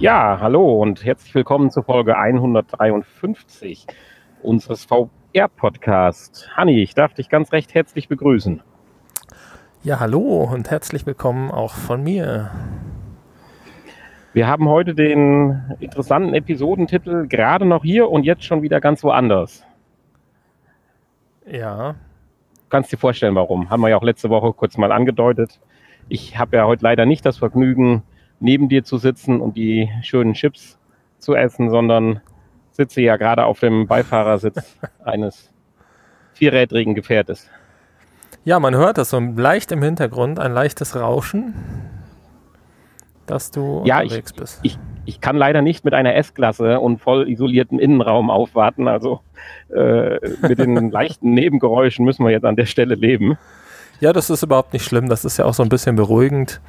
Ja, hallo und herzlich willkommen zur Folge 153 unseres VR-Podcasts. Hanni, ich darf dich ganz recht herzlich begrüßen. Ja, hallo und herzlich willkommen auch von mir. Wir haben heute den interessanten Episodentitel gerade noch hier und jetzt schon wieder ganz woanders. Ja. Kannst dir vorstellen, warum. Haben wir ja auch letzte Woche kurz mal angedeutet. Ich habe ja heute leider nicht das Vergnügen, neben dir zu sitzen und die schönen Chips zu essen, sondern sitze ja gerade auf dem Beifahrersitz eines vierrädrigen Gefährtes. Ja, man hört das so leicht im Hintergrund, ein leichtes Rauschen, dass du ja, unterwegs ich, bist. Ich, ich kann leider nicht mit einer S-Klasse und voll isolierten Innenraum aufwarten. Also äh, mit den leichten Nebengeräuschen müssen wir jetzt an der Stelle leben. Ja, das ist überhaupt nicht schlimm. Das ist ja auch so ein bisschen beruhigend.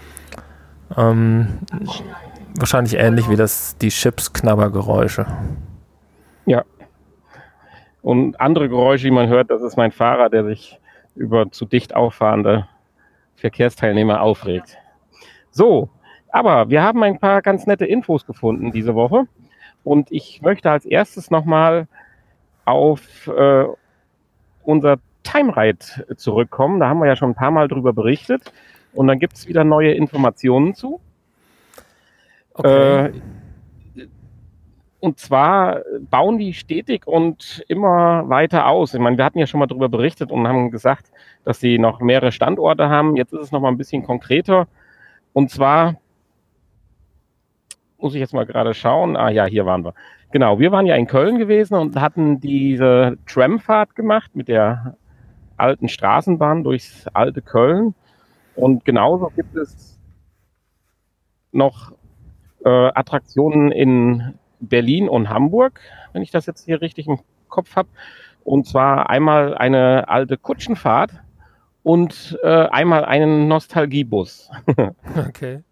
Ähm, wahrscheinlich ähnlich wie das, die Chips-Knabbergeräusche. Ja. Und andere Geräusche, die man hört, das ist mein Fahrer, der sich über zu dicht auffahrende Verkehrsteilnehmer aufregt. So, aber wir haben ein paar ganz nette Infos gefunden diese Woche. Und ich möchte als erstes nochmal auf äh, unser Time Ride zurückkommen. Da haben wir ja schon ein paar Mal drüber berichtet. Und dann gibt es wieder neue Informationen zu. Okay. Äh, und zwar bauen die stetig und immer weiter aus. Ich meine, wir hatten ja schon mal darüber berichtet und haben gesagt, dass sie noch mehrere Standorte haben. Jetzt ist es noch mal ein bisschen konkreter. Und zwar muss ich jetzt mal gerade schauen. Ah ja, hier waren wir. Genau, wir waren ja in Köln gewesen und hatten diese Tramfahrt gemacht mit der alten Straßenbahn durchs alte Köln. Und genauso gibt es noch äh, Attraktionen in Berlin und Hamburg, wenn ich das jetzt hier richtig im Kopf habe. Und zwar einmal eine alte Kutschenfahrt und äh, einmal einen Nostalgiebus. okay.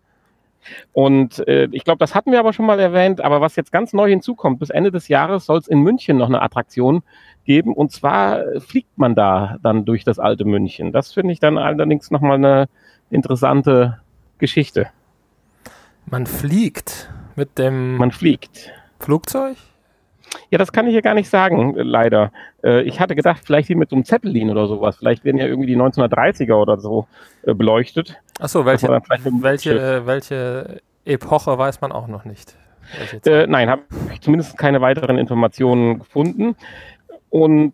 Und äh, ich glaube, das hatten wir aber schon mal erwähnt, aber was jetzt ganz neu hinzukommt, bis Ende des Jahres soll es in München noch eine Attraktion geben. Und zwar fliegt man da dann durch das alte München. Das finde ich dann allerdings nochmal eine interessante Geschichte. Man fliegt mit dem. Man fliegt. Flugzeug? Ja, das kann ich ja gar nicht sagen, leider. Äh, ich hatte gedacht, vielleicht hier mit so einem Zeppelin oder sowas. Vielleicht werden ja irgendwie die 1930er oder so äh, beleuchtet. Achso, welche, welche, äh, welche Epoche weiß man auch noch nicht. Äh, nein, habe ich zumindest keine weiteren Informationen gefunden. Und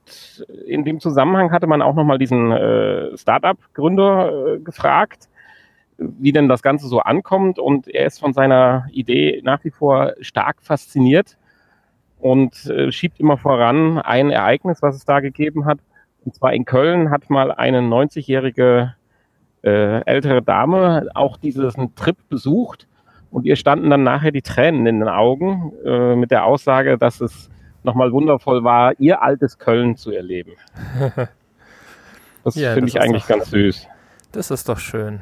in dem Zusammenhang hatte man auch nochmal diesen äh, Startup-Gründer äh, gefragt, wie denn das Ganze so ankommt. Und er ist von seiner Idee nach wie vor stark fasziniert und äh, schiebt immer voran ein Ereignis, was es da gegeben hat. Und zwar in Köln hat mal eine 90-jährige äh, ältere Dame auch diesen Trip besucht und ihr standen dann nachher die Tränen in den Augen äh, mit der Aussage, dass es nochmal wundervoll war, ihr altes Köln zu erleben. Das ja, finde ich eigentlich ganz süß. Das ist doch schön.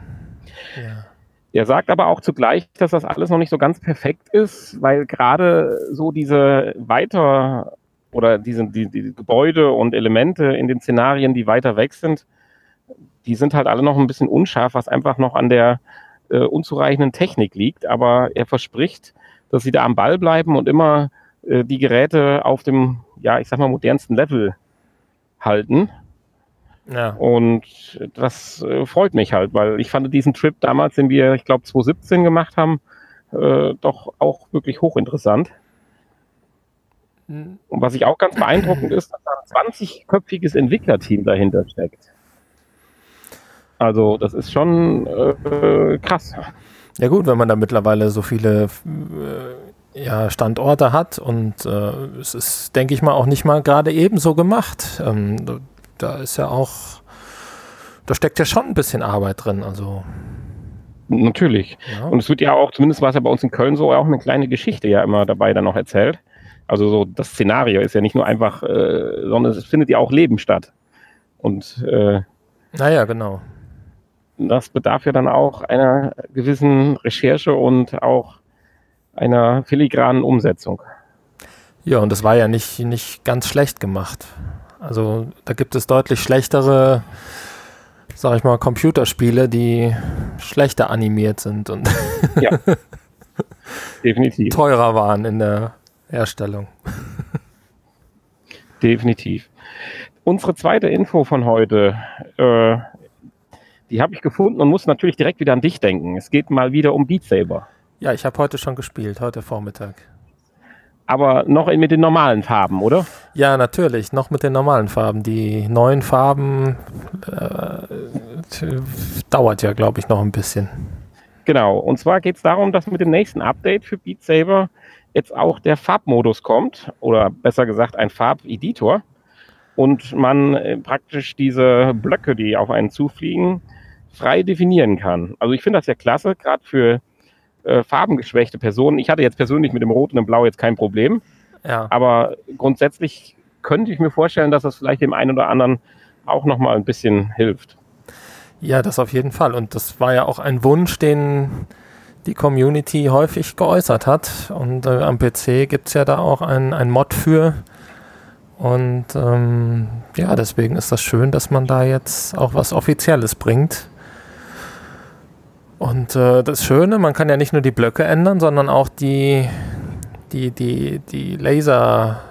Ja. Er sagt aber auch zugleich, dass das alles noch nicht so ganz perfekt ist, weil gerade so diese weiter oder diese die, die Gebäude und Elemente in den Szenarien, die weiter weg sind, die sind halt alle noch ein bisschen unscharf, was einfach noch an der äh, unzureichenden Technik liegt. Aber er verspricht, dass sie da am Ball bleiben und immer äh, die Geräte auf dem, ja, ich sag mal, modernsten Level halten. Ja. Und das äh, freut mich halt, weil ich fand diesen Trip damals, den wir, ich glaube, 2017 gemacht haben, äh, doch auch wirklich hochinteressant. Mhm. Und was ich auch ganz beeindruckend ist, dass da ein 20-köpfiges Entwicklerteam dahinter steckt. Also das ist schon äh, krass. Ja gut, wenn man da mittlerweile so viele äh, ja, Standorte hat und äh, es ist, denke ich mal, auch nicht mal gerade ebenso gemacht. Ähm, da, ist ja auch, da steckt ja schon ein bisschen Arbeit drin. Also Natürlich. Ja. Und es wird ja auch, zumindest war es ja bei uns in Köln so, auch eine kleine Geschichte ja immer dabei dann noch erzählt. Also so das Szenario ist ja nicht nur einfach, äh, sondern es findet ja auch Leben statt. Und äh, naja, genau das bedarf ja dann auch einer gewissen Recherche und auch einer filigranen Umsetzung. Ja, und das war ja nicht, nicht ganz schlecht gemacht. Also da gibt es deutlich schlechtere, sag ich mal, Computerspiele, die schlechter animiert sind. Und ja. definitiv. teurer waren in der Herstellung. definitiv. Unsere zweite Info von heute, äh, die habe ich gefunden und muss natürlich direkt wieder an dich denken. Es geht mal wieder um Beat Saber. Ja, ich habe heute schon gespielt, heute Vormittag. Aber noch mit den normalen Farben, oder? Ja, natürlich, noch mit den normalen Farben. Die neuen Farben äh, dauert ja, glaube ich, noch ein bisschen. Genau, und zwar geht es darum, dass mit dem nächsten Update für Beat Saber jetzt auch der Farbmodus kommt, oder besser gesagt ein Farbeditor. Und man äh, praktisch diese Blöcke, die auf einen zufliegen, frei definieren kann. Also ich finde das ja klasse, gerade für äh, farbengeschwächte Personen. Ich hatte jetzt persönlich mit dem Rot und dem Blau jetzt kein Problem. Ja. Aber grundsätzlich könnte ich mir vorstellen, dass das vielleicht dem einen oder anderen auch nochmal ein bisschen hilft. Ja, das auf jeden Fall. Und das war ja auch ein Wunsch, den die Community häufig geäußert hat. Und äh, am PC gibt es ja da auch ein, ein Mod für. Und ähm, ja, deswegen ist das schön, dass man da jetzt auch was Offizielles bringt. Und äh, das Schöne, man kann ja nicht nur die Blöcke ändern, sondern auch die, die, die, die Laser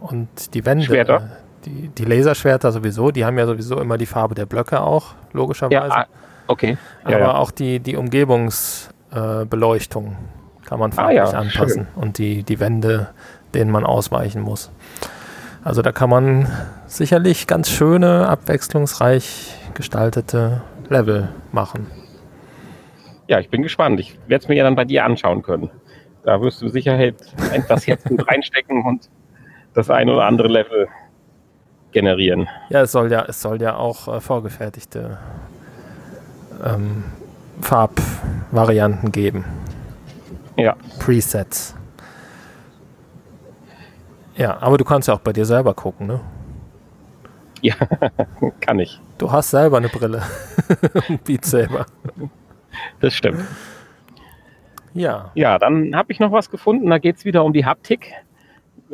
und die Wände. Schwerter. Die, die Laserschwerter sowieso, die haben ja sowieso immer die Farbe der Blöcke auch, logischerweise. Ja, ah, okay. Aber ja, ja. auch die, die Umgebungsbeleuchtung äh, kann man farblich ah, ja, anpassen. Schön. Und die, die Wände, denen man ausweichen muss. Also da kann man sicherlich ganz schöne, abwechslungsreich gestaltete Level machen ja, ich bin gespannt. Ich werde es mir ja dann bei dir anschauen können. Da wirst du Sicherheit etwas Herzblut reinstecken und das ein oder andere Level generieren. Ja, es soll ja, es soll ja auch äh, vorgefertigte ähm, Farbvarianten geben. Ja. Presets. Ja, aber du kannst ja auch bei dir selber gucken, ne? Ja, kann ich. Du hast selber eine Brille. Beat selber. Das stimmt. Ja. Ja, dann habe ich noch was gefunden. Da geht es wieder um die Haptik.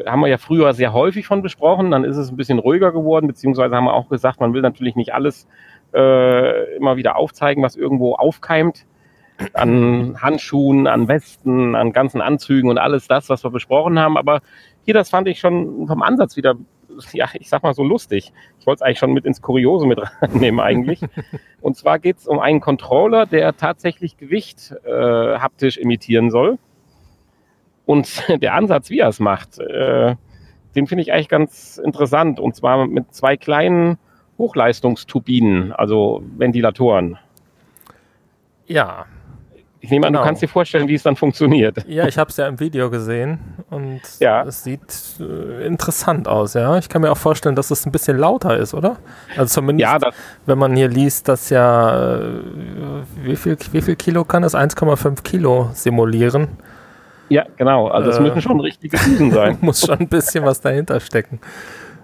Haben wir ja früher sehr häufig von besprochen. Dann ist es ein bisschen ruhiger geworden, beziehungsweise haben wir auch gesagt, man will natürlich nicht alles äh, immer wieder aufzeigen, was irgendwo aufkeimt. An Handschuhen, an Westen, an ganzen Anzügen und alles das, was wir besprochen haben. Aber hier, das fand ich schon vom Ansatz wieder ja, ich sag mal so lustig. Ich wollte es eigentlich schon mit ins Kuriose mit reinnehmen eigentlich. Und zwar geht es um einen Controller, der tatsächlich Gewicht äh, haptisch imitieren soll. Und der Ansatz, wie er es macht, äh, den finde ich eigentlich ganz interessant. Und zwar mit zwei kleinen Hochleistungsturbinen, also Ventilatoren. Ja, ich nehme an, genau. du kannst dir vorstellen, wie es dann funktioniert. Ja, ich habe es ja im Video gesehen und ja. es sieht äh, interessant aus, ja. Ich kann mir auch vorstellen, dass es ein bisschen lauter ist, oder? Also zumindest, ja, wenn man hier liest, dass ja, äh, wie, viel, wie viel Kilo kann es? 1,5 Kilo simulieren. Ja, genau. Also es äh, müssen schon richtige Düsen sein. muss schon ein bisschen was dahinter stecken.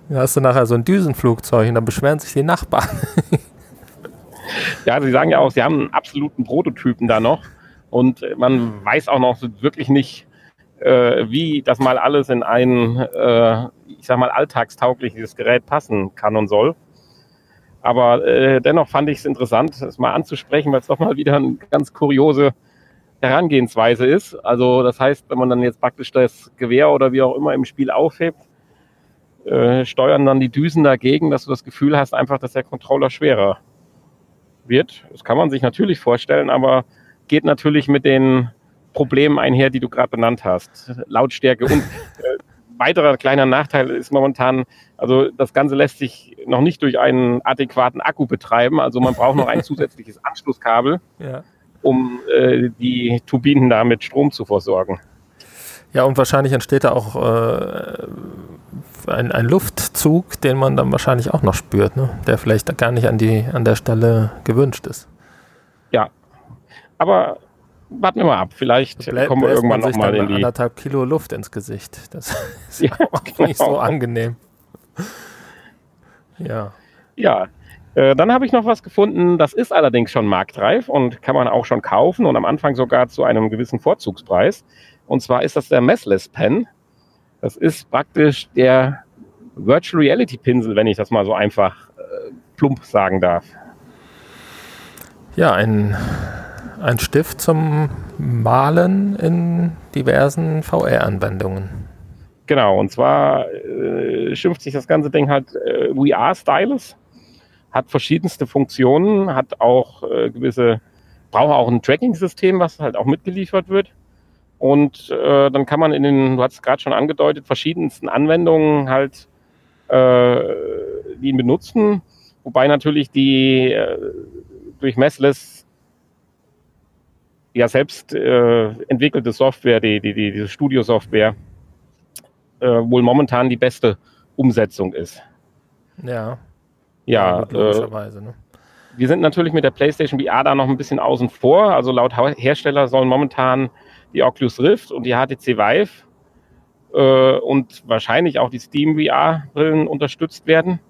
Da hast du nachher so ein Düsenflugzeug und dann beschweren sich die Nachbarn. ja, sie sagen ja auch, sie haben einen absoluten Prototypen da noch. Und man weiß auch noch wirklich nicht, äh, wie das mal alles in ein, äh, ich sag mal, alltagstaugliches Gerät passen kann und soll. Aber äh, dennoch fand ich es interessant, es mal anzusprechen, weil es doch mal wieder eine ganz kuriose Herangehensweise ist. Also das heißt, wenn man dann jetzt praktisch das Gewehr oder wie auch immer im Spiel aufhebt, äh, steuern dann die Düsen dagegen, dass du das Gefühl hast, einfach, dass der Controller schwerer wird. Das kann man sich natürlich vorstellen, aber geht natürlich mit den Problemen einher, die du gerade benannt hast. Lautstärke und äh, weiterer kleiner Nachteil ist momentan, also das Ganze lässt sich noch nicht durch einen adäquaten Akku betreiben. Also man braucht noch ein zusätzliches Anschlusskabel, ja. um äh, die Turbinen da mit Strom zu versorgen. Ja, und wahrscheinlich entsteht da auch äh, ein, ein, Luftzug, den man dann wahrscheinlich auch noch spürt, ne? der vielleicht gar nicht an, die, an der Stelle gewünscht ist. Aber warten wir mal ab. Vielleicht Blä kommen wir irgendwann nochmal in die... anderthalb Kilo Luft ins Gesicht. Das ist ja, auch genau. nicht so angenehm. Ja. Ja, äh, dann habe ich noch was gefunden, das ist allerdings schon marktreif und kann man auch schon kaufen und am Anfang sogar zu einem gewissen Vorzugspreis. Und zwar ist das der Messless Pen. Das ist praktisch der Virtual Reality Pinsel, wenn ich das mal so einfach äh, plump sagen darf. Ja, ein ein Stift zum Malen in diversen VR-Anwendungen. Genau, und zwar äh, schimpft sich das ganze Ding halt äh, VR-Stylus, hat verschiedenste Funktionen, hat auch äh, gewisse, braucht auch ein Tracking-System, was halt auch mitgeliefert wird. Und äh, dann kann man in den, du hast es gerade schon angedeutet, verschiedensten Anwendungen halt äh, ihn benutzen. Wobei natürlich die äh, durch Messless ja selbst äh, entwickelte Software, die, die, die, diese Studio-Software, äh, wohl momentan die beste Umsetzung ist. Ja. Ja, gut, logischerweise, ne? wir sind natürlich mit der PlayStation VR da noch ein bisschen außen vor. Also laut Hersteller sollen momentan die Oculus Rift und die HTC Vive äh, und wahrscheinlich auch die Steam VR-Brillen unterstützt werden.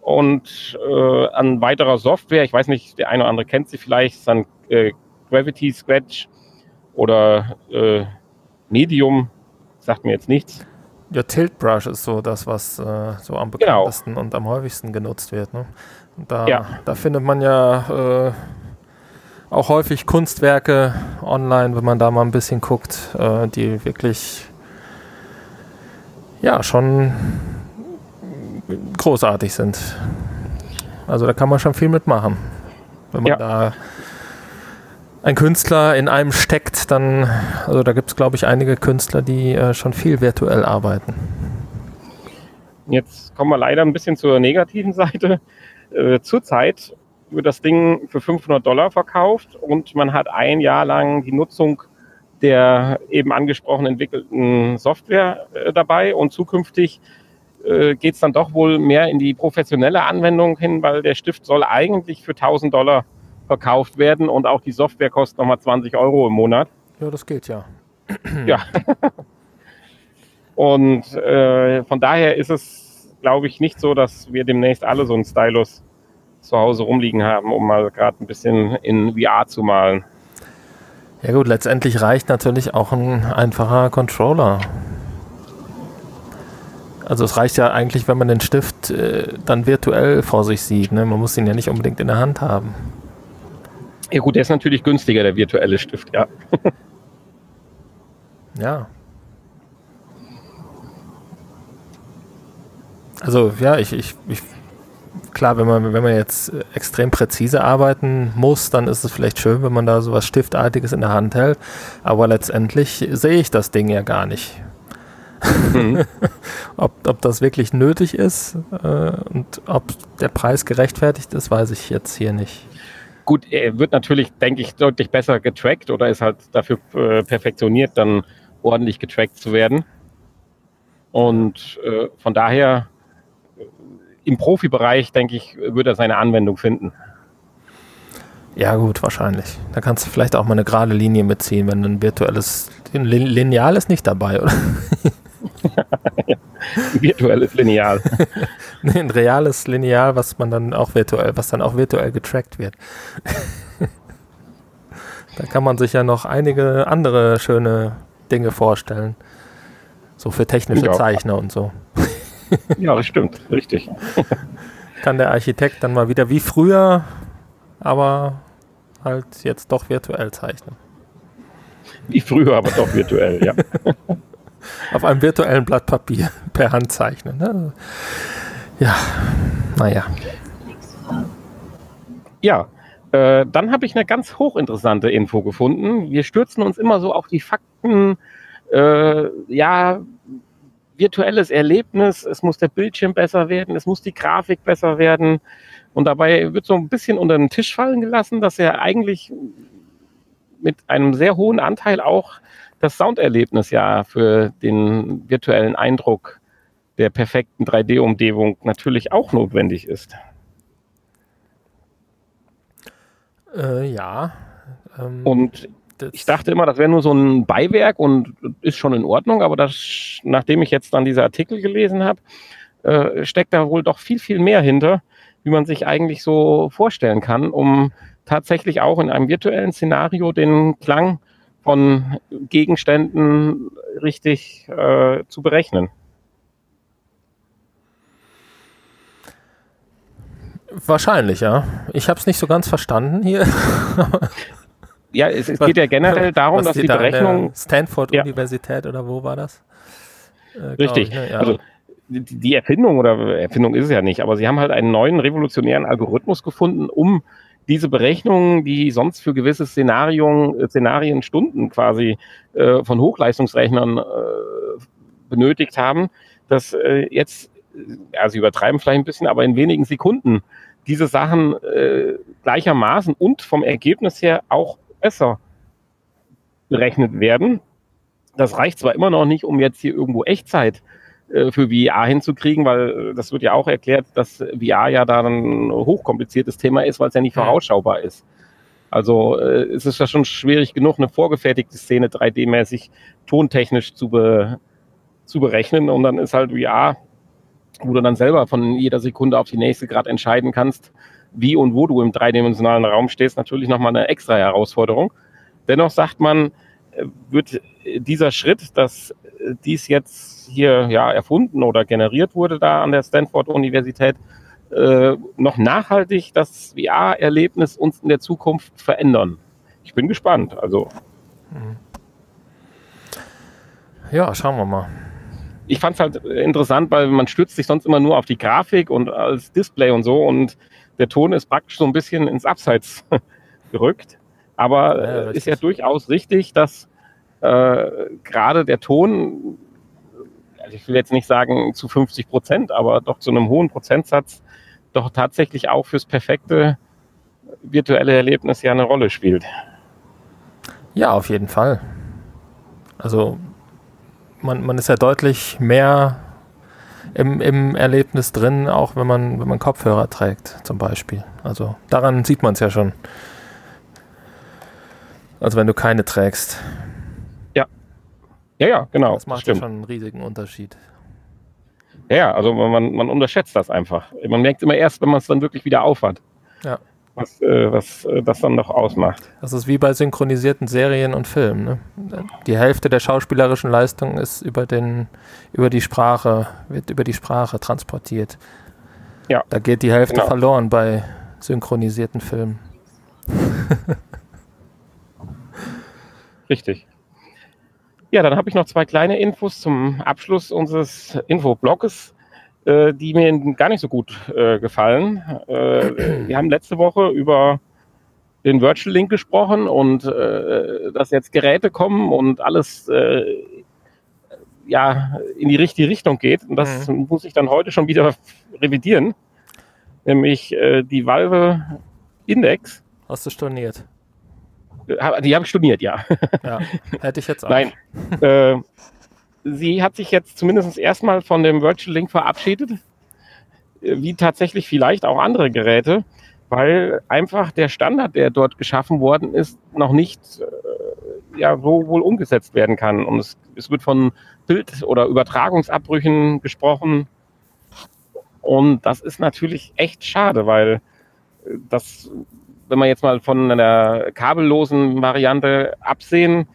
Und äh, an weiterer Software, ich weiß nicht, der eine oder andere kennt sie vielleicht, ist dann äh, Gravity Scratch oder äh, Medium, sagt mir jetzt nichts. Ja, Tilt Brush ist so das, was äh, so am Genau. bekanntesten und am häufigsten genutzt wird. Ne? Da, Ja. da findet man ja äh, auch häufig Kunstwerke online, wenn man da mal ein bisschen guckt, äh, die wirklich ja schon großartig sind. Also da kann man schon viel mitmachen. Wenn man Ja. da ein Künstler in einem steckt, dann, also da gibt es, glaube ich, einige Künstler, die äh, schon viel virtuell arbeiten. Jetzt kommen wir leider ein bisschen zur negativen Seite. Äh, zurzeit wird das Ding für 500 Dollar verkauft und man hat ein Jahr lang die Nutzung der eben angesprochen entwickelten Software äh, dabei und zukünftig äh, geht es dann doch wohl mehr in die professionelle Anwendung hin, weil der Stift soll eigentlich für 1000 Dollar verkauft werden und auch die Software kostet nochmal 20 Euro im Monat. Ja, das geht ja. Ja. Und äh, von daher ist es, glaube ich, nicht so, dass wir demnächst alle so einen Stylus zu Hause rumliegen haben, um mal gerade ein bisschen in VR zu malen. Ja gut, letztendlich reicht natürlich auch ein einfacher Controller. Also es reicht ja eigentlich, wenn man den Stift äh, dann virtuell vor sich sieht. Ne? Man muss ihn ja nicht unbedingt in der Hand haben. Ja gut, der ist natürlich günstiger, der virtuelle Stift, ja. Ja. Also ja, ich, ich, ich klar, wenn man, wenn man jetzt extrem präzise arbeiten muss, dann ist es vielleicht schön, wenn man da so was Stiftartiges in der Hand hält. Aber letztendlich sehe ich das Ding ja gar nicht. Mhm. Ob, ob das wirklich nötig ist äh, und ob der Preis gerechtfertigt ist, weiß ich jetzt hier nicht. Gut, er wird natürlich, denke ich, deutlich besser getrackt oder ist halt dafür äh, perfektioniert, dann ordentlich getrackt zu werden. Und äh, von daher äh, im Profibereich, denke ich, wird er seine Anwendung finden. Ja, gut, wahrscheinlich. Da kannst du vielleicht auch mal eine gerade Linie mitziehen, wenn ein virtuelles Lineal ist nicht dabei, oder? Virtuelles Lineal. Nee, ein reales Lineal, was man dann auch virtuell, was dann auch virtuell getrackt wird. da kann man sich ja noch einige andere schöne Dinge vorstellen. So für technische Ja. Zeichner und so. Ja, das stimmt, richtig. Kann der Architekt dann mal wieder wie früher, aber halt jetzt doch virtuell zeichnen. Wie früher, aber doch virtuell, ja. Auf einem virtuellen Blatt Papier per Hand zeichnen. Ne? Ja, naja. Ja, äh, dann habe ich eine ganz hochinteressante Info gefunden. Wir stürzen uns immer so auf die Fakten. Äh, ja, virtuelles Erlebnis, es muss der Bildschirm besser werden, es muss die Grafik besser werden. Und dabei wird so ein bisschen unter den Tisch fallen gelassen, dass er eigentlich mit einem sehr hohen Anteil auch das Sounderlebnis ja für den virtuellen Eindruck der perfekten 3D-Umgebung natürlich auch notwendig ist. Äh, ja. Ähm, Und ich dachte immer, das wäre nur so ein Beiwerk und ist schon in Ordnung, aber das, nachdem ich jetzt dann diese Artikel gelesen habe, äh, steckt da wohl doch viel, viel mehr hinter, wie man sich eigentlich so vorstellen kann, um tatsächlich auch in einem virtuellen Szenario den Klang von Gegenständen richtig äh, zu berechnen. Wahrscheinlich, ja. Ich habe es nicht so ganz verstanden hier. ja, es, es geht ja generell darum, Was dass die da Berechnung Stanford-Universität oder wo war das? Äh, Richtig. ich, ne? ja. Also die die Erfindung oder Erfindung ist es ja nicht, aber sie haben halt einen neuen revolutionären Algorithmus gefunden, um diese Berechnungen, die sonst für gewisse Szenarien, äh, Szenarien Stunden quasi äh, von Hochleistungsrechnern äh, benötigt haben, dass äh, jetzt, äh, ja, sie übertreiben vielleicht ein bisschen, aber in wenigen Sekunden diese Sachen äh, gleichermaßen und vom Ergebnis her auch besser berechnet werden. Das reicht zwar immer noch nicht, um jetzt hier irgendwo Echtzeit äh, für VR hinzukriegen, weil äh, das wird ja auch erklärt, dass VR ja da ein hochkompliziertes Thema ist, weil es ja nicht vorausschaubar ist. Also äh, es ist ja schon schwierig genug, eine vorgefertigte Szene 3D-mäßig tontechnisch zu, be, zu berechnen und dann ist halt VR, wo du dann selber von jeder Sekunde auf die nächste gerade entscheiden kannst, wie und wo du im dreidimensionalen Raum stehst, natürlich nochmal eine extra Herausforderung. Dennoch sagt man, äh, wird äh, dieser Schritt, dass äh, dies jetzt hier ja erfunden oder generiert wurde da an der Stanford-Universität, äh, noch nachhaltig das VR-Erlebnis uns in der Zukunft verändern. Ich bin gespannt. Also ja, schauen wir mal. ich fand es halt interessant, weil man stützt sich sonst immer nur auf die Grafik und als Display und so und der Ton ist praktisch so ein bisschen ins Abseits gerückt. Aber Ja, äh, ist ja durchaus richtig, dass gerade der Ton, also ich will jetzt nicht sagen zu 50 Prozent, aber doch zu einem hohen Prozentsatz doch tatsächlich auch fürs perfekte virtuelle Erlebnis ja eine Rolle spielt. Ja, auf jeden Fall. Also man, man ist ja deutlich mehr im, im Erlebnis drin, auch wenn man, wenn man Kopfhörer trägt, zum Beispiel. Also daran sieht man es ja schon. Also wenn du keine trägst. Ja, ja, genau. Das macht stimmt. ja schon einen riesigen Unterschied. Ja, ja, also man, man unterschätzt das einfach. Man merkt immer erst, wenn man es dann wirklich wieder aufhat. Ja. Was, äh, was äh, das dann noch ausmacht. Das ist wie bei synchronisierten Serien und Filmen. Ne? Die Hälfte der schauspielerischen Leistung ist über, den, über die Sprache, wird über die Sprache transportiert. Ja. Da geht die Hälfte Genau. verloren bei synchronisierten Filmen. Richtig. Ja, dann habe ich noch zwei kleine Infos zum Abschluss unseres Infoblogs, äh, die mir gar nicht so gut äh, gefallen. Äh, wir haben letzte Woche über den Virtual Link gesprochen und äh, dass jetzt Geräte kommen und alles äh, ja in die richtige Richtung geht. Und das muss ich dann heute schon wieder revidieren. Nämlich äh, die Valve Index. Hast du storniert? Äh, Die habe ich studiert, ja. Ja, hätte ich jetzt auch. Nein. äh, sie hat sich jetzt zumindest erstmal von dem Virtual Link verabschiedet, äh, wie tatsächlich vielleicht auch andere Geräte, weil einfach der Standard, der dort geschaffen worden ist, noch nicht äh, ja, so wohl umgesetzt werden kann. Und es, es wird von Bild- oder Übertragungsabbrüchen gesprochen. Und das ist natürlich echt schade, weil äh, das, wenn wir jetzt mal von einer kabellosen Variante absehen,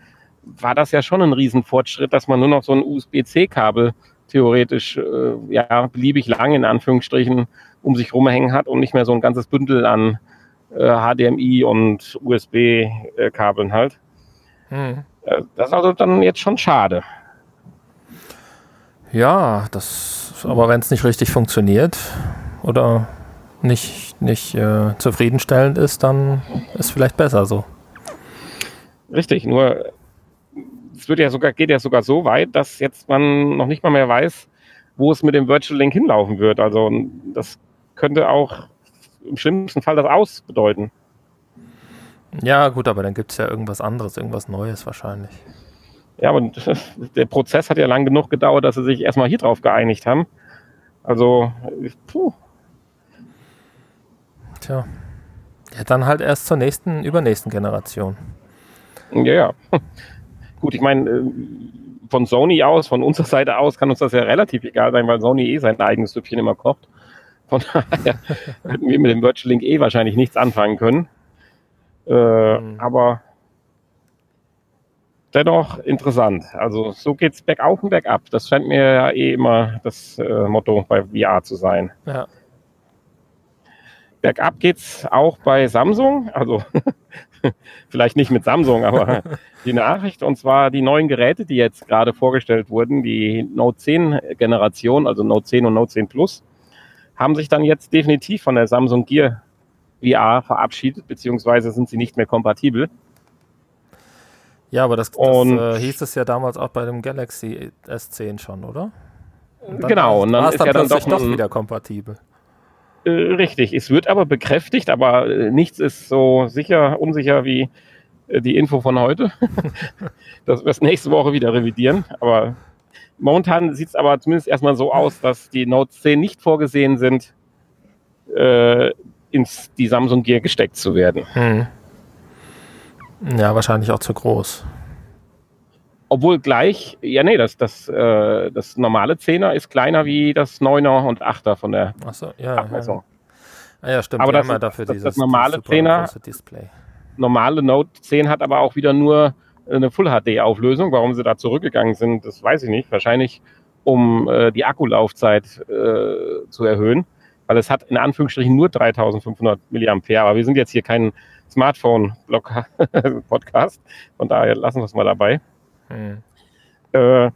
war das ja schon ein Riesenfortschritt, dass man nur noch so ein USB-C-Kabel theoretisch äh, ja beliebig lang in Anführungsstrichen um sich rumhängen hat und nicht mehr so ein ganzes Bündel an äh, HDMI und USB-Kabeln halt. Hm. Äh, das ist also dann jetzt schon schade. Ja, das, aber wenn es nicht richtig funktioniert oder nicht, nicht äh, zufriedenstellend ist, dann ist vielleicht besser so. Richtig, nur es wird ja sogar, geht ja sogar so weit, dass jetzt man noch nicht mal mehr weiß, wo es mit dem Virtual Link hinlaufen wird. Also das könnte auch im schlimmsten Fall das Aus bedeuten. Ja, gut, aber dann gibt es ja irgendwas anderes, irgendwas Neues wahrscheinlich. Ja, aber der Prozess hat ja lang genug gedauert, dass sie sich erstmal hier drauf geeinigt haben. Also, puh, Tja. Ja, dann halt erst zur nächsten, übernächsten Generation. ja, ja. Gut, ich meine, äh, von Sony aus, von unserer Seite aus kann uns das ja relativ egal sein, weil Sony eh sein eigenes Süppchen immer kocht. Von daher hätten wir mit dem Virtual Link eh wahrscheinlich nichts anfangen können. Äh, Mhm. Aber dennoch interessant. Also so geht's bergauf und bergab. Das scheint mir ja eh immer das äh, Motto bei VR zu sein. Ja. Bergab geht's auch bei Samsung. Also vielleicht nicht mit Samsung, aber die Nachricht. Und zwar die neuen Geräte, die jetzt gerade vorgestellt wurden, die Note 10 Generation, also Note 10 und Note 10 Plus, haben sich dann jetzt definitiv von der Samsung Gear VR verabschiedet, beziehungsweise sind sie nicht mehr kompatibel. Ja, aber das, das äh, hieß es ja damals auch bei dem Galaxy S10 schon, oder? Und genau, und dann ist ja dann doch, doch wieder kompatibel. Äh, richtig, es wird aber bekräftigt, aber äh, nichts ist so sicher, unsicher wie äh, die Info von heute. dass wir es nächste Woche wieder revidieren. Aber momentan sieht es aber zumindest erstmal so aus, dass die Note 10 nicht vorgesehen sind, äh, ins die Samsung Gear gesteckt zu werden. Hm. Ja, wahrscheinlich auch zu groß. Obwohl gleich, ja nee, das, das, äh, das normale 10er ist kleiner wie das 9er und 8er von der Achso, ja, Abmessung. Ja. Ah, ja, stimmt. Aber das, ja dafür das, dieses, das normale 10er, Display. normale Note 10 hat aber auch wieder nur eine Full HD Auflösung. Warum sie da zurückgegangen sind, das weiß ich nicht. Wahrscheinlich um äh, die Akkulaufzeit äh, zu erhöhen, weil es hat in Anführungsstrichen nur 3500 mAh. Aber wir sind jetzt hier kein Smartphone-Podcast, von daher lassen wir es mal dabei. Äh,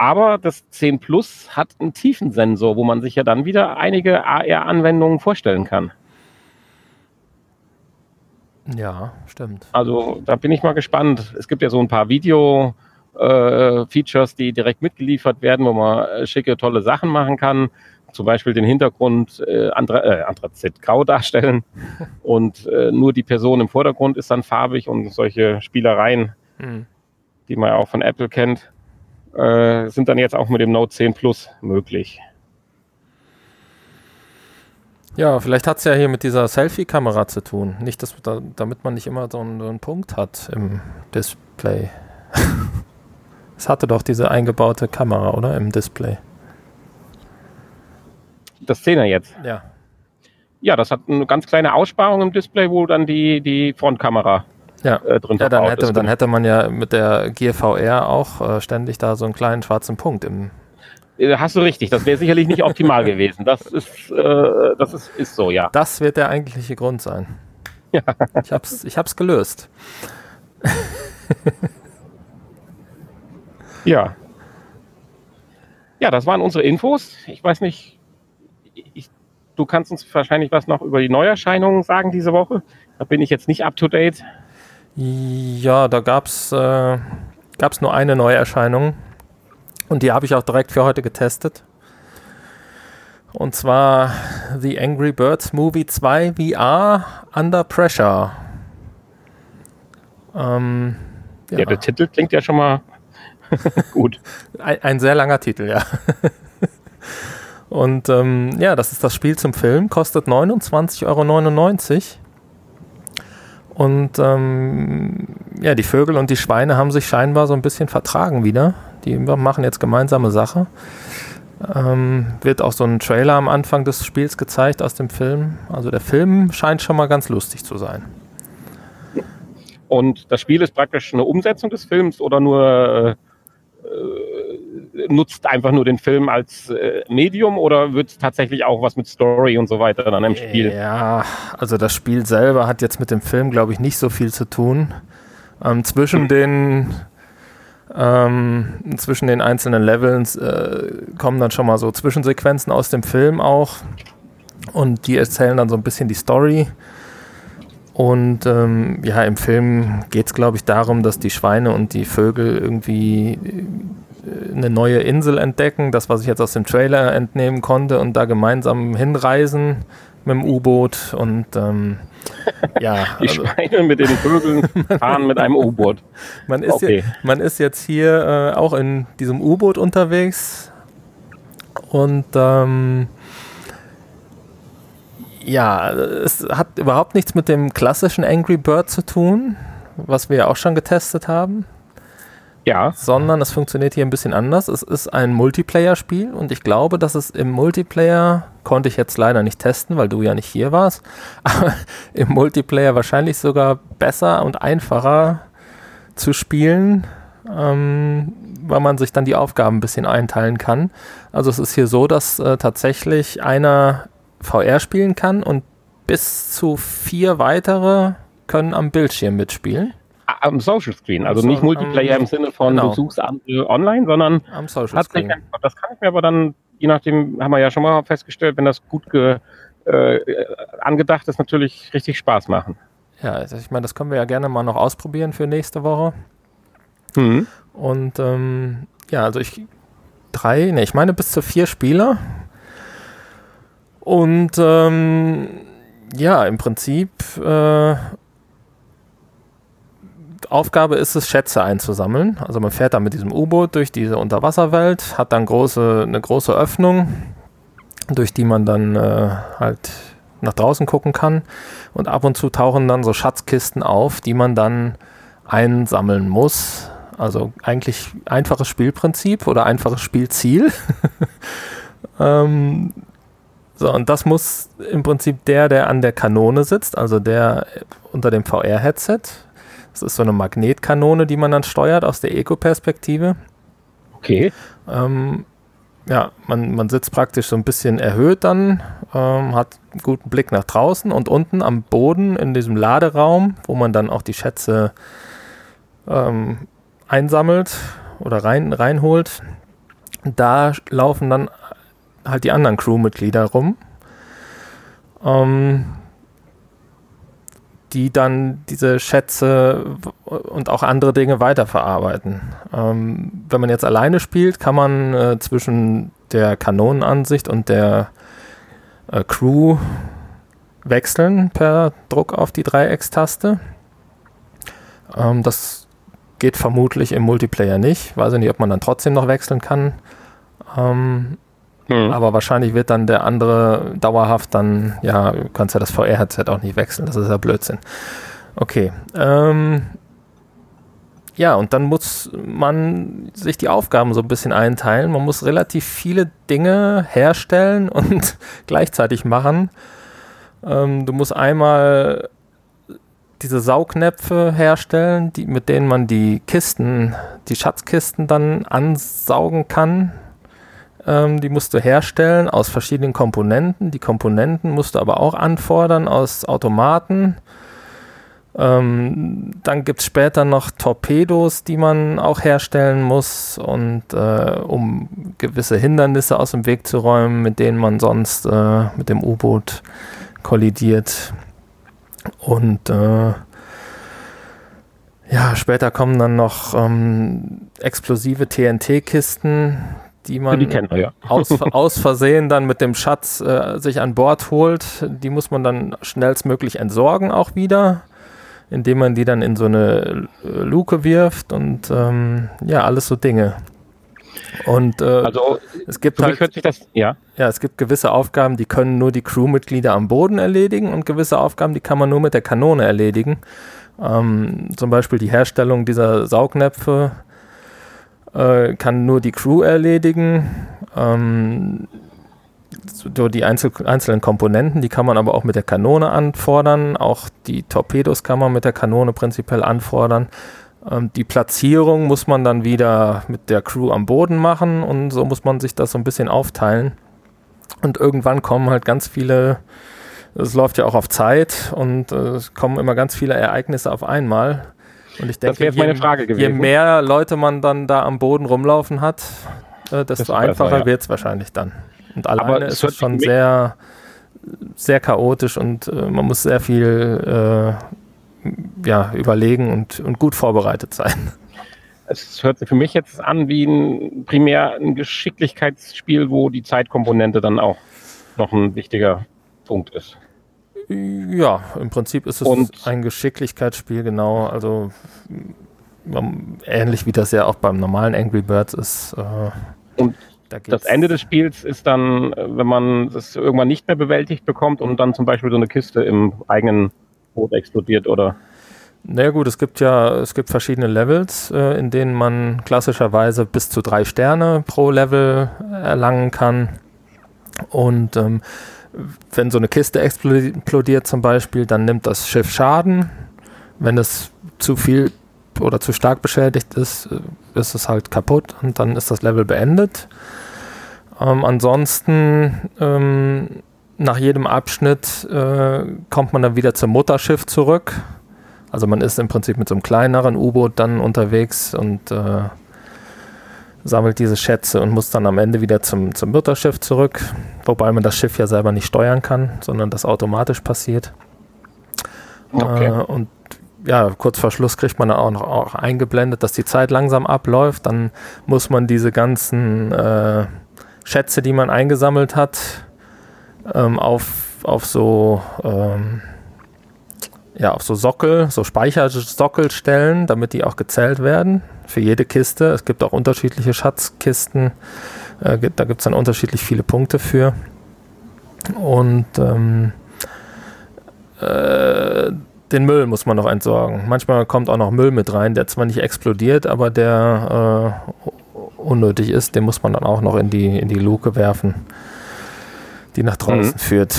aber das 10 Plus hat einen Tiefensensor, wo man sich ja dann wieder einige AR-Anwendungen vorstellen kann. Ja, stimmt. Also da bin ich mal gespannt. Es gibt ja so ein paar Video-Features, äh, die direkt mitgeliefert werden, wo man äh, schicke, tolle Sachen machen kann. Zum Beispiel den Hintergrund äh, Andra äh, grau darstellen und äh, nur die Person im Vordergrund ist dann farbig und solche Spielereien. Mhm die man ja auch von Apple kennt, äh, sind dann jetzt auch mit dem Note 10 Plus möglich. Ja, vielleicht hat es ja hier mit dieser Selfie-Kamera zu tun. Nicht, dass, da, damit man nicht immer so einen, so einen Punkt hat im Display. es hatte doch diese eingebaute Kamera, oder? Im Display. Das 10er jetzt? Ja. Ja, das hat eine ganz kleine Aussparung im Display, wo dann die, die Frontkamera ja. äh, drin ja, dann hätte, dann hätte man ja mit der Gear VR auch äh, ständig da so einen kleinen schwarzen Punkt im. Äh, hast du richtig, das wäre sicherlich nicht optimal gewesen. Das ist, äh, das ist, ist so, ja. Das wird der eigentliche Grund sein. Ja. Ich hab's, ich hab's gelöst. ja. Ja, das waren unsere Infos. Ich weiß nicht, ich, du kannst uns wahrscheinlich was noch über die Neuerscheinungen sagen diese Woche. Da bin ich jetzt nicht up to date. Ja, da gab es äh, gab's nur eine Neuerscheinung und die habe ich auch direkt für heute getestet. Und zwar The Angry Birds Movie 2 VR Under Pressure. Ähm, ja. ja. der Titel klingt ja schon mal gut. Ein, ein, sehr langer Titel, ja. Und ähm, ja, das ist das Spiel zum Film, kostet 29,99 Euro. Und ähm, ja, die Vögel und die Schweine haben sich scheinbar so ein bisschen vertragen wieder. Die machen jetzt gemeinsame Sache. Ähm, wird auch so ein Trailer am Anfang des Spiels gezeigt aus dem Film. Also der Film scheint schon mal ganz lustig zu sein. Und das Spiel ist praktisch eine Umsetzung des Films oder nur äh, nutzt einfach nur den Film als äh, Medium oder wird es tatsächlich auch was mit Story und so weiter dann im Spiel? Ja, also das Spiel selber hat jetzt mit dem Film, glaube ich, nicht so viel zu tun. Ähm, zwischen den ähm, zwischen den einzelnen Levels äh, kommen dann schon mal so Zwischensequenzen aus dem Film auch und die erzählen dann so ein bisschen die Story. Und ähm, ja, im Film geht es, glaube ich, darum, dass die Schweine und die Vögel irgendwie eine neue Insel entdecken, das, was ich jetzt aus dem Trailer entnehmen konnte, und da gemeinsam hinreisen mit dem U-Boot und ähm, ja. Die also, Schweine mit den Vögeln fahren mit einem U-Boot. Man, ist okay. man ist jetzt hier äh, auch in diesem U-Boot unterwegs und ähm, ja, es hat überhaupt nichts mit dem klassischen Angry Bird zu tun, was wir ja auch schon getestet haben. Ja. Sondern es funktioniert hier ein bisschen anders. Es ist ein Multiplayer-Spiel und ich glaube, dass es im Multiplayer, konnte ich jetzt leider nicht testen, weil du ja nicht hier warst, aber im Multiplayer wahrscheinlich sogar besser und einfacher zu spielen, ähm, weil man sich dann die Aufgaben ein bisschen einteilen kann. Also es ist hier so, dass äh, tatsächlich einer VR spielen kann und bis zu vier weitere können am Bildschirm mitspielen. Am Social Screen, also nicht Multiplayer im Sinne von genau. du suchst online, sondern am Social Screen. Das kann ich mir aber dann, je nachdem, haben wir ja schon mal festgestellt, wenn das gut ge, äh, angedacht ist, natürlich richtig Spaß machen. Ja, also ich meine, das können wir ja gerne mal noch ausprobieren für nächste Woche. Mhm. Und ähm, ja, also ich drei, ne, ich meine bis zu vier Spieler. Und ähm, ja, im Prinzip äh, Aufgabe ist es, Schätze einzusammeln. Also man fährt dann mit diesem U-Boot durch diese Unterwasserwelt, hat dann große, eine große Öffnung, durch die man dann äh, halt nach draußen gucken kann. Und ab und zu tauchen dann so Schatzkisten auf, die man dann einsammeln muss. Also eigentlich einfaches Spielprinzip oder einfaches Spielziel. ähm, so, und das muss im Prinzip der, der an der Kanone sitzt, also der unter dem VR-Headset. Das ist so eine Magnetkanone, die man dann steuert aus der Eco-Perspektive. Okay. Ähm, ja, man, man sitzt praktisch so ein bisschen erhöht dann, ähm, hat einen guten Blick nach draußen und unten am Boden in diesem Laderaum, wo man dann auch die Schätze ähm, einsammelt oder rein, reinholt, da laufen dann halt die anderen Crewmitglieder rum, ähm, die dann diese Schätze und auch andere Dinge weiterverarbeiten. Ähm, wenn man jetzt alleine spielt, kann man äh, zwischen der Kanonenansicht und der äh, Crew wechseln per Druck auf die Dreieckstaste. Ähm, das geht vermutlich im Multiplayer nicht. Weiß ich nicht, ob man dann trotzdem noch wechseln kann. Ähm, hm. Aber wahrscheinlich wird dann der andere dauerhaft dann, ja, du kannst ja das VR-Headset auch nicht wechseln. Das ist ja Blödsinn. Okay. Ähm, ja, und dann muss man sich die Aufgaben so ein bisschen einteilen. Man muss relativ viele Dinge herstellen und gleichzeitig machen. Ähm, du musst einmal diese Saugnäpfe herstellen, die, mit denen man die Kisten, die Schatzkisten dann ansaugen kann. Ähm, die musst du herstellen aus verschiedenen Komponenten. Die Komponenten musst du aber auch anfordern aus Automaten. Ähm, dann gibt es später noch Torpedos, die man auch herstellen muss, und äh, um gewisse Hindernisse aus dem Weg zu räumen, mit denen man sonst äh, mit dem U-Boot kollidiert. Und äh, ja, später kommen dann noch ähm, explosive TNT-Kisten, die man die wir, ja. aus, aus Versehen dann mit dem Schatz äh, sich an Bord holt. Die muss man dann schnellstmöglich entsorgen auch wieder indem man die dann in so eine Luke wirft und ähm, ja, alles so Dinge. Und äh, also, es gibt halt, hört sich das, ja. ja, es gibt gewisse Aufgaben, die können nur die Crewmitglieder am Boden erledigen und gewisse Aufgaben, die kann man nur mit der Kanone erledigen. Ähm, zum Beispiel die Herstellung dieser Saugnäpfe äh, kann nur die Crew erledigen. Ähm, so die Einzel einzelnen Komponenten, die kann man aber auch mit der Kanone anfordern. Auch die Torpedos kann man mit der Kanone prinzipiell anfordern. Ähm, die Platzierung muss man dann wieder mit der Crew am Boden machen und so muss man sich das so ein bisschen aufteilen. Und irgendwann kommen halt ganz viele, es läuft ja auch auf Zeit und äh, es kommen immer ganz viele Ereignisse auf einmal. Und ich denke, je, je, mehr Leute man dann da am Boden rumlaufen hat, äh, desto einfacher ja. wird es wahrscheinlich dann. Und alleine ist es schon sehr, sehr chaotisch und äh, man muss sehr viel äh, ja, überlegen und, und gut vorbereitet sein. Es hört sich für mich jetzt an wie ein primär ein Geschicklichkeitsspiel, wo die Zeitkomponente dann auch noch ein wichtiger Punkt ist. Ja, im Prinzip ist es und ein Geschicklichkeitsspiel, genau. Also ähnlich wie das ja auch beim normalen Angry Birds ist. Äh, und da das Ende des Spiels ist dann, wenn man es irgendwann nicht mehr bewältigt bekommt und dann zum Beispiel so eine Kiste im eigenen Boot explodiert oder. Naja gut, es gibt ja, es gibt verschiedene Levels, äh, in denen man klassischerweise bis zu drei Sterne pro Level erlangen kann. Und ähm, wenn so eine Kiste explodiert zum Beispiel, dann nimmt das Schiff Schaden. Wenn es zu viel oder zu stark beschädigt ist, äh, ist es halt kaputt und dann ist das Level beendet. Ähm, ansonsten ähm, nach jedem Abschnitt äh, kommt man dann wieder zum Mutterschiff zurück. Also man ist im Prinzip mit so einem kleineren U-Boot dann unterwegs und äh, sammelt diese Schätze und muss dann am Ende wieder zum, zum Mutterschiff zurück, wobei man das Schiff ja selber nicht steuern kann, sondern das automatisch passiert. Okay. Äh, und ja, kurz vor Schluss kriegt man dann auch noch auch eingeblendet, dass die Zeit langsam abläuft. Dann muss man diese ganzen äh, Schätze, die man eingesammelt hat, ähm, auf, auf so ähm, ja, auf so Sockel, so Speichersockel stellen, damit die auch gezählt werden für jede Kiste. Es gibt auch unterschiedliche Schatzkisten. Äh, da gibt es dann unterschiedlich viele Punkte für. Und ähm, äh, den Müll muss man noch entsorgen. Manchmal kommt auch noch Müll mit rein, der zwar nicht explodiert, aber der äh, unnötig ist. Den muss man dann auch noch in die, in die Luke werfen, die nach draußen mhm. führt.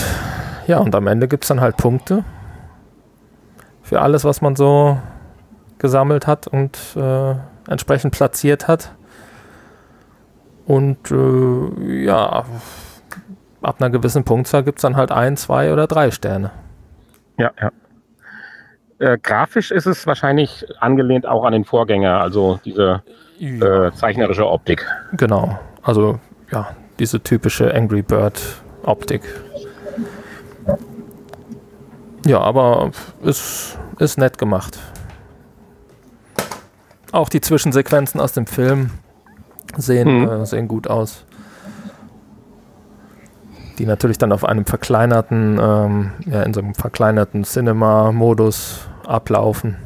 Ja, und am Ende gibt es dann halt Punkte für alles, was man so gesammelt hat und äh, entsprechend platziert hat. Und äh, ja, ab einer gewissen Punktzahl gibt es dann halt ein, zwei oder drei Sterne. Ja, ja. Äh, grafisch ist es wahrscheinlich angelehnt auch an den Vorgänger, also diese äh, zeichnerische Optik. Genau, also ja, diese typische Angry Bird Optik. Ja, aber ist, ist nett gemacht. Auch die Zwischensequenzen aus dem Film sehen, hm. äh, sehen gut aus. Die natürlich dann auf einem verkleinerten, ähm, ja, in so einem verkleinerten Cinema-Modus ablaufen.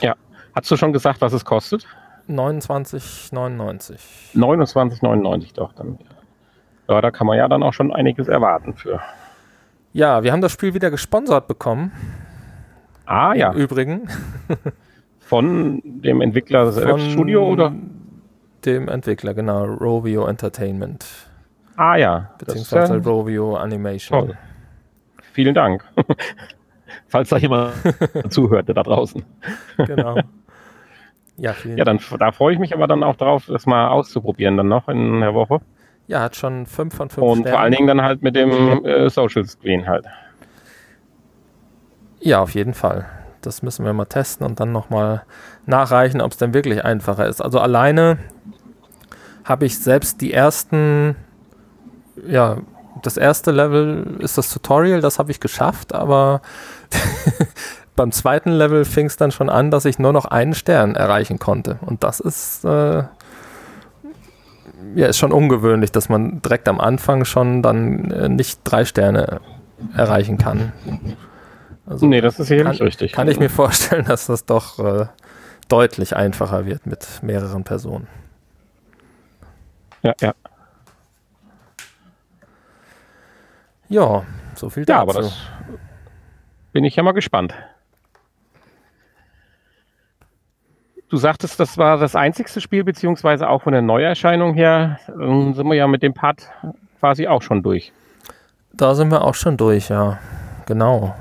Ja. Hast du schon gesagt, was es kostet? 29,99. 29,99 doch dann. Ja, da kann man ja dann auch schon einiges erwarten für. Ja, wir haben das Spiel wieder gesponsert bekommen. Ah ja. Im Übrigen. Von dem Entwickler selbst Studio oder? Dem Entwickler, genau. Rovio Entertainment. Ah ja. Beziehungsweise ja Rovio Animation. Toll. Vielen Dank. Falls da jemand zuhörte da draußen. Genau. Ja, ja dann da freue ich mich aber dann auch drauf, das mal auszuprobieren dann noch in der Woche. Ja, hat schon 5 von 5 Und Sternen. vor allen Dingen dann halt mit dem äh, Social Screen halt. Ja, auf jeden Fall. Das müssen wir mal testen und dann nochmal nachreichen, ob es denn wirklich einfacher ist. Also alleine habe ich selbst die ersten, ja, das erste Level ist das Tutorial, das habe ich geschafft, aber beim zweiten Level fing es dann schon an, dass ich nur noch einen Stern erreichen konnte. Und das ist, äh, ja, ist schon ungewöhnlich, dass man direkt am Anfang schon dann äh, nicht drei Sterne erreichen kann. Also nee, das ist hier kann, nicht richtig. Kann ich mir vorstellen, dass das doch äh, deutlich einfacher wird mit mehreren Personen. Ja, ja. Ja, so viel dazu. Ja, aber das bin ich ja mal gespannt. Du sagtest, das war das einzigste Spiel, beziehungsweise auch von der Neuerscheinung her, ähm, sind wir ja mit dem Part quasi auch schon durch. Da sind wir auch schon durch, ja. Genau.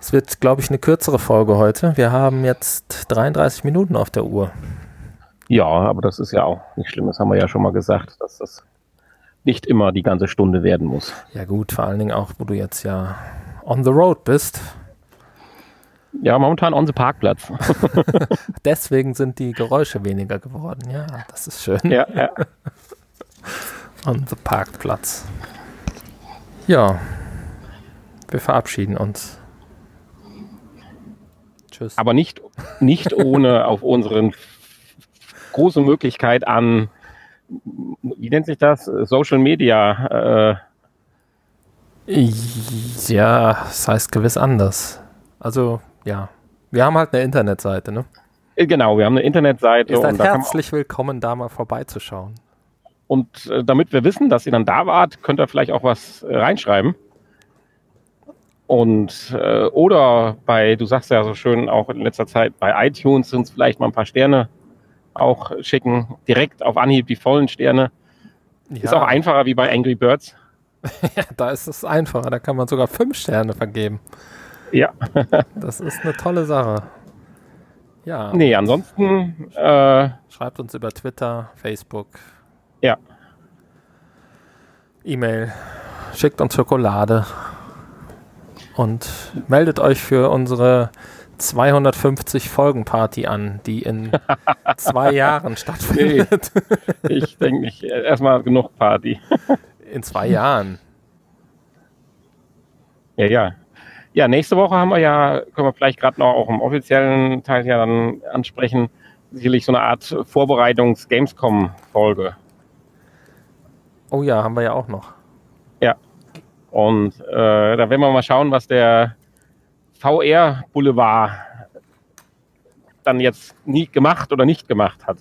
Es wird, glaube ich, eine kürzere Folge heute. Wir haben jetzt 33 Minuten auf der Uhr. Ja, aber das ist ja auch nicht schlimm. Das haben wir ja schon mal gesagt, dass das nicht immer die ganze Stunde werden muss. Ja gut, vor allen Dingen auch, wo du jetzt ja on the road bist. Ja, momentan on the Parkplatz. Deswegen sind die Geräusche weniger geworden. Ja, das ist schön. Ja, ja. on the Parkplatz. Ja, wir verabschieden uns. Tschüss. Aber nicht, nicht ohne auf unseren große Möglichkeit an, wie nennt sich das? Social Media. Äh ja, das heißt gewiss anders. Also ja, wir haben halt eine Internetseite, ne? Äh, genau, wir haben eine Internetseite. Ihr seid herzlich willkommen, da mal vorbeizuschauen. Und äh, damit wir wissen, dass ihr dann da wart, könnt ihr vielleicht auch was äh, reinschreiben. Und äh, oder bei, du sagst ja so schön auch in letzter Zeit, bei iTunes uns vielleicht mal ein paar Sterne auch schicken. Direkt auf Anhieb die vollen Sterne. Ja. Ist auch einfacher wie bei Angry Birds. ja, da ist es einfacher. Da kann man sogar fünf Sterne vergeben. Ja. das ist eine tolle Sache. Ja. Nee, ansonsten. Äh, Schreibt uns über Twitter, Facebook. Ja. E-Mail. schickt uns Schokolade und meldet euch für unsere 250 Folgen Party an, die in zwei Jahren stattfindet. Nee, ich denke nicht. Erstmal genug Party. In zwei Jahren. Ja, ja. Ja, nächste Woche haben wir ja, können wir vielleicht gerade noch auch im offiziellen Teil ja dann ansprechen, sicherlich so eine Art Vorbereitungs-Gamescom-Folge. Oh ja, haben wir ja auch noch. Ja. Und äh, da werden wir mal schauen, was der VR Boulevard dann jetzt nie gemacht oder nicht gemacht hat.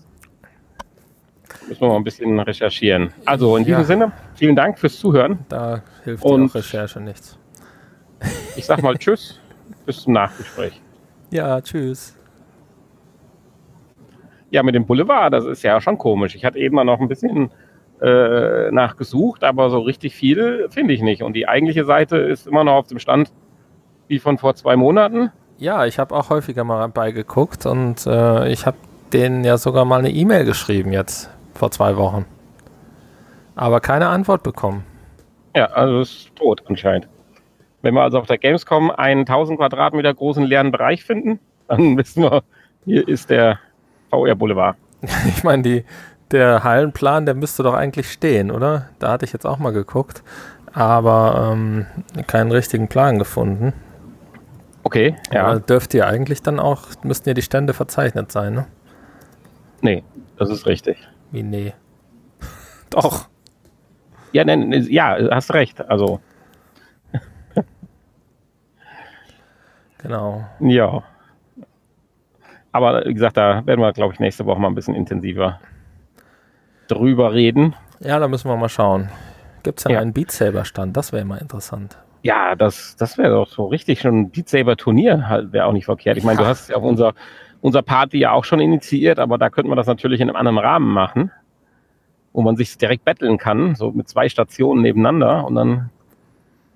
Müssen wir mal ein bisschen recherchieren. Also in diesem ja. Sinne, vielen Dank fürs Zuhören. Da hilft Und Recherche nichts. Ich sag mal Tschüss, bis zum Nachgespräch. Ja, tschüss. Ja, mit dem Boulevard, das ist ja schon komisch. Ich hatte eben mal noch ein bisschen äh, nachgesucht, aber so richtig viel finde ich nicht. Und die eigentliche Seite ist immer noch auf dem Stand wie von vor zwei Monaten. Ja, ich habe auch häufiger mal beigeguckt und äh, ich habe denen ja sogar mal eine E-Mail geschrieben jetzt vor zwei Wochen. Aber keine Antwort bekommen. Ja, also ist tot anscheinend. Wenn wir also auf der Gamescom einen 1000 Quadratmeter großen leeren Bereich finden, dann wissen wir, hier ist der VR Boulevard. Ich meine, die, der Hallenplan, der müsste doch eigentlich stehen, oder? Da hatte ich jetzt auch mal geguckt, aber ähm, keinen richtigen Plan gefunden. Okay, ja. Aber dürfte ja eigentlich dann auch, müssten ja die Stände verzeichnet sein, ne? Nee, das ist richtig. Wie nee? Doch. Ja, ne, ja, hast recht. Also. Genau. Ja. Aber wie gesagt, da werden wir, glaube ich, nächste Woche mal ein bisschen intensiver drüber reden. Ja, da müssen wir mal schauen. Gibt es ja. einen Beat Saber Stand? Das wäre mal interessant. Ja, das, das wäre doch so richtig schon ein Beat Saber Turnier, halt, wäre auch nicht verkehrt. Ich meine, ja. du hast ja auch unser, unser Party ja auch schon initiiert, aber da könnte man das natürlich in einem anderen Rahmen machen, wo man sich direkt betteln kann, so mit zwei Stationen nebeneinander und dann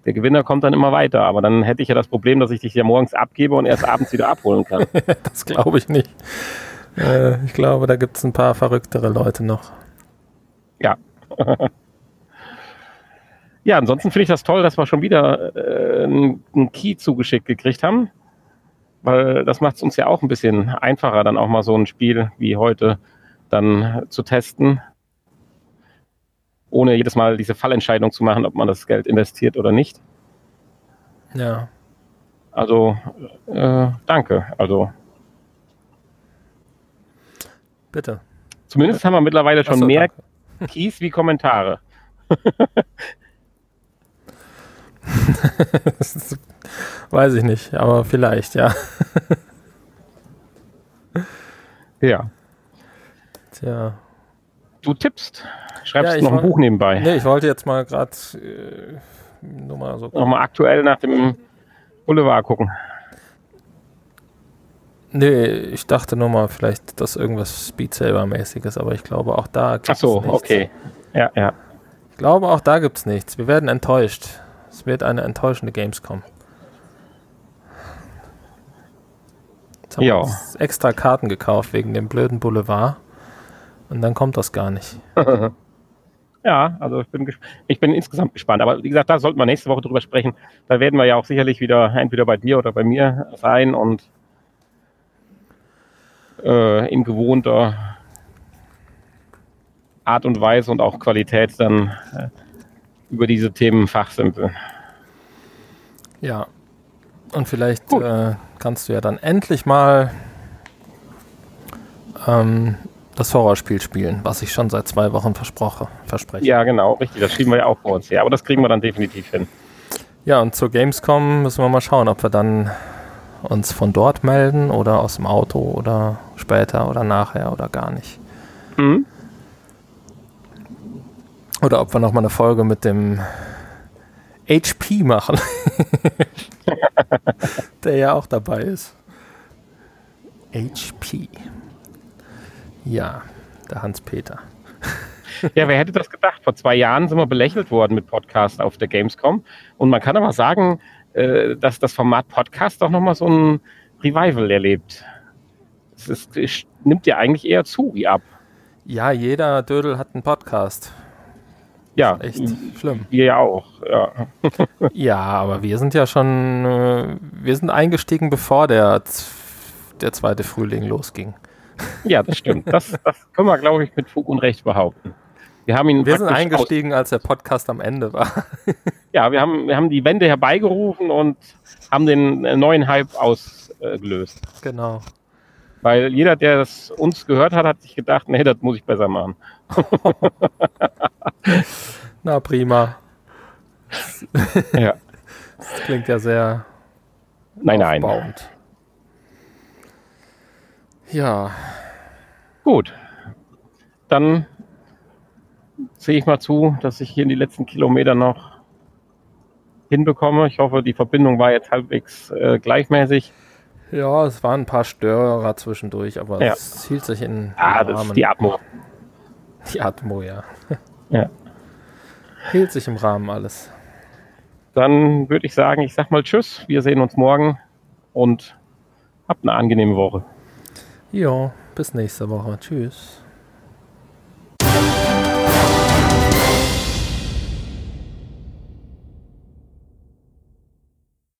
der Gewinner kommt dann immer weiter. Aber dann hätte ich ja das Problem, dass ich dich ja morgens abgebe und erst abends wieder abholen kann. das glaube ich nicht. Äh, ich glaube, da gibt es ein paar verrücktere Leute noch. Ja. Ja, ansonsten finde ich das toll, dass wir schon wieder äh, einen Key zugeschickt gekriegt haben, weil das macht es uns ja auch ein bisschen einfacher, dann auch mal so ein Spiel wie heute dann zu testen, ohne jedes Mal diese Fallentscheidung zu machen, ob man das Geld investiert oder nicht. Ja. Also, äh, danke. Also. Bitte. Zumindest haben wir mittlerweile schon so, mehr danke. Keys wie Kommentare. Weiß ich nicht, aber vielleicht, ja. ja. Tja. Du tippst. Schreibst ja, noch ein Buch nebenbei. Nee, ich wollte jetzt mal gerade äh, nur mal so. Nochmal aktuell nach dem Boulevard gucken. Nee, ich dachte nur mal, vielleicht, dass irgendwas Speed Saber-mäßiges, aber ich glaube, auch da gibt es Ach so, nichts. okay. Ja, ja. Ich glaube, auch da gibt es nichts. Wir werden enttäuscht. Es wird eine enttäuschende Gamescom. Jetzt haben ja. wir extra Karten gekauft wegen dem blöden Boulevard. Und dann kommt das gar nicht. ja, also ich bin, ich bin insgesamt gespannt. Aber wie gesagt, da sollten wir nächste Woche drüber sprechen. Da werden wir ja auch sicherlich wieder entweder bei dir oder bei mir sein und äh, in gewohnter Art und Weise und auch Qualität dann äh, über diese Themen fachsimpeln. Ja. Und vielleicht äh, kannst du ja dann endlich mal ähm, das Horrorspiel spielen, was ich schon seit zwei Wochen versproche, verspreche. Ja, genau, richtig. Das schieben wir ja auch vor uns her. Aber das kriegen wir dann definitiv hin. Ja, und zur Gamescom müssen wir mal schauen, ob wir dann uns von dort melden oder aus dem Auto oder später oder nachher oder gar nicht. Mhm. Oder ob wir nochmal eine Folge mit dem HP machen. Der ja auch dabei ist. HP. Ja, der Hans-Peter. Ja, wer hätte das gedacht? Vor zwei Jahren sind wir belächelt worden mit Podcast auf der Gamescom. Und man kann aber sagen, äh, dass das Format Podcast doch nochmal so ein Revival erlebt. Es, ist, es nimmt ja eigentlich eher zu wie ab. Ja, jeder Dödel hat einen Podcast. Ja, Echt schlimm. wir ja auch. Ja. Ja, aber wir sind ja schon, äh, wir sind eingestiegen, bevor der, der zweite Frühling losging. Ja, das stimmt. Das, das können wir, glaube ich, mit Fug und Recht behaupten. Wir haben ihn Wir sind eingestiegen, als der Podcast am Ende war. Ja, wir haben, wir haben die Wende herbeigerufen und haben den neuen Hype ausgelöst. genau. Weil jeder, der das uns gehört hat, hat sich gedacht, nee, das muss ich besser machen. Na prima. Ja. Das klingt ja sehr Nein, nein. Ja, Gut. Dann sehe ich mal zu, dass ich hier in die letzten Kilometer noch hinbekomme. Ich hoffe, die Verbindung war jetzt halbwegs äh, gleichmäßig. ja, es waren ein paar Störer zwischendurch, aber Ja. es hielt sich in Ah, das Rahmen. ist die Atmo. die Atmo, ja. Ja. Hielt sich im Rahmen alles. Dann würde ich sagen, ich sag mal Tschüss. Wir sehen uns morgen und habt eine angenehme Woche. Jo, bis nächste Woche. Tschüss.